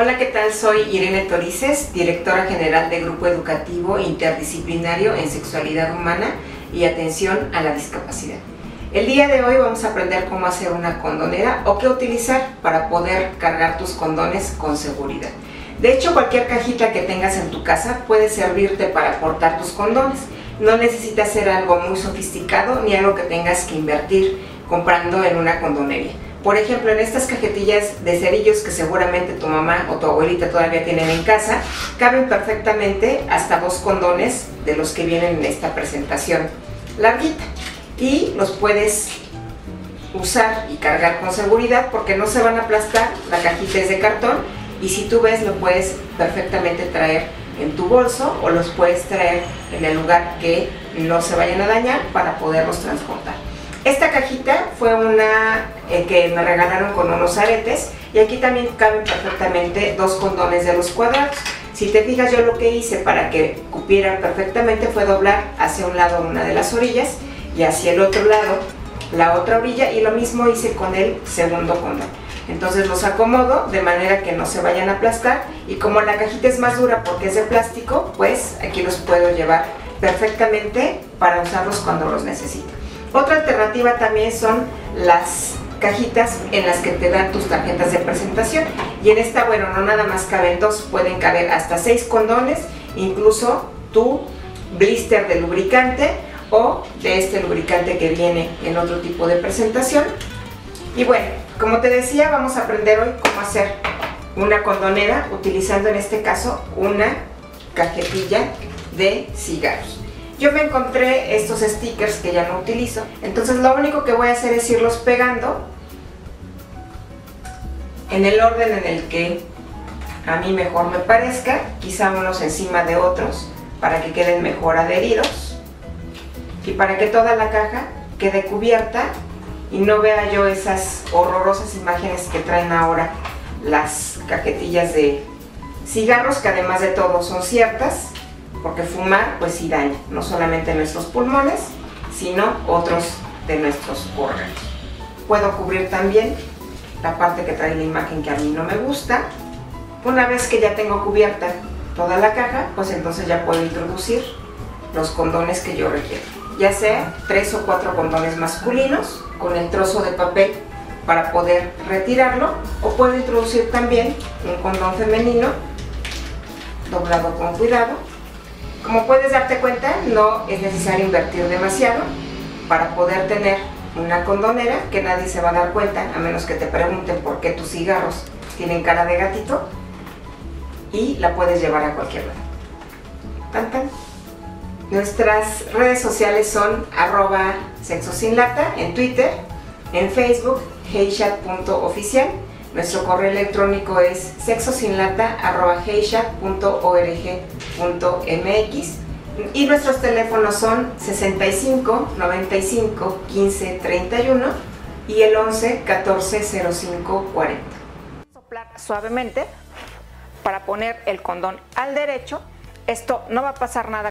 Hola, ¿qué tal? Soy Irene Torices, directora general de Grupo Educativo Interdisciplinario en Sexualidad Humana y Atención a la Discapacidad. El día de hoy vamos a aprender cómo hacer una condonera o qué utilizar para poder cargar tus condones con seguridad. De hecho, cualquier cajita que tengas en tu casa puede servirte para portar tus condones. No necesitas ser algo muy sofisticado ni algo que tengas que invertir comprando en una condonería. Por ejemplo, en estas cajetillas de cerillos que seguramente tu mamá o tu abuelita todavía tienen en casa, caben perfectamente hasta dos condones de los que vienen en esta presentación larguita. Y los puedes usar y cargar con seguridad porque no se van a aplastar, la cajita es de cartón y si tú ves lo puedes perfectamente traer en tu bolso o los puedes traer en el lugar que no se vayan a dañar para poderlos transportar. Esta cajita fue una eh, que me regalaron con unos aretes y aquí también caben perfectamente dos condones de los cuadrados. Si te fijas yo lo que hice para que cupieran perfectamente fue doblar hacia un lado una de las orillas y hacia el otro lado la otra orilla y lo mismo hice con el segundo condón. Entonces los acomodo de manera que no se vayan a aplastar y como la cajita es más dura porque es de plástico, pues aquí los puedo llevar perfectamente para usarlos cuando los necesito. Otra alternativa también son las cajitas en las que te dan tus tarjetas de presentación y en esta, bueno, no nada más caben dos, pueden caber hasta seis condones, incluso tu blister de lubricante o de este lubricante que viene en otro tipo de presentación. Y bueno, como te decía, vamos a aprender hoy cómo hacer una condonera utilizando en este caso una cajetilla de cigarros. Yo me encontré estos stickers que ya no utilizo, entonces lo único que voy a hacer es irlos pegando en el orden en el que a mí mejor me parezca, quizá unos encima de otros para que queden mejor adheridos y para que toda la caja quede cubierta y no vea yo esas horrorosas imágenes que traen ahora las cajetillas de cigarros que además de todo son ciertas porque fumar pues sí daña, no solamente nuestros pulmones, sino otros de nuestros órganos. Puedo cubrir también la parte que trae la imagen que a mí no me gusta. Una vez que ya tengo cubierta toda la caja, pues entonces ya puedo introducir los condones que yo requiero. Ya sea tres o cuatro condones masculinos con el trozo de papel para poder retirarlo o puedo introducir también un condón femenino doblado con cuidado como puedes darte cuenta, no es necesario invertir demasiado para poder tener una condonera que nadie se va a dar cuenta, a menos que te pregunten por qué tus cigarros tienen cara de gatito y la puedes llevar a cualquier lado. Tan, tan. Nuestras redes sociales son arroba sexo sin lata en Twitter, en Facebook, heychat.oficial nuestro correo electrónico es sexosinlata.org.mx y nuestros teléfonos son 65 95 15 31 y el 11 14 05 40. Soplar suavemente para poner el condón al derecho. Esto no va a pasar nada